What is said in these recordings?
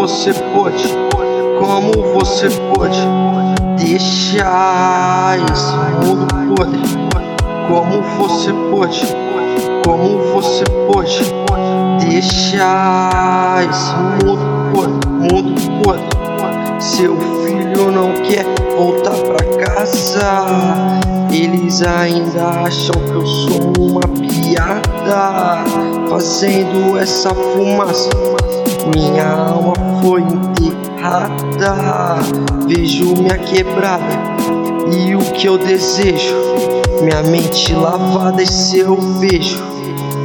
você pode, como você pode deixar esse mundo podre? Como você pode, como você pode deixar esse mundo podre, mundo podre? Seu filho não quer voltar pra casa. Eles ainda acham que eu sou uma piada, fazendo essa fumaça. Minha alma foi enterrada. Vejo minha quebrada e o que eu desejo. Minha mente lavada, esse eu vejo.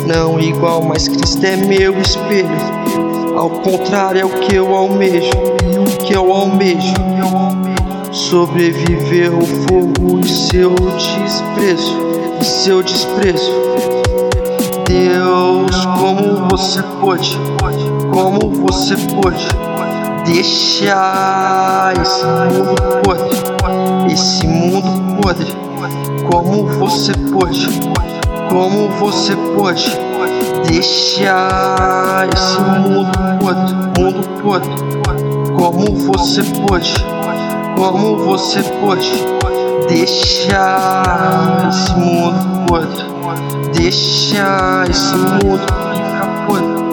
Não igual, mas Cristo é meu espelho. Ao contrário, é o que eu almejo. E o que eu almejo. Sobreviver ao fogo e seu desprezo. E seu desprezo. Deus, como você pode? Como você pode deixar esse mundo podre? Esse mundo podre. Como você pode? Como você pode deixar esse mundo podre? Mundo podre. Como você pode? Como você pode deixar esse mundo podre? Deixar esse mundo ficar podre?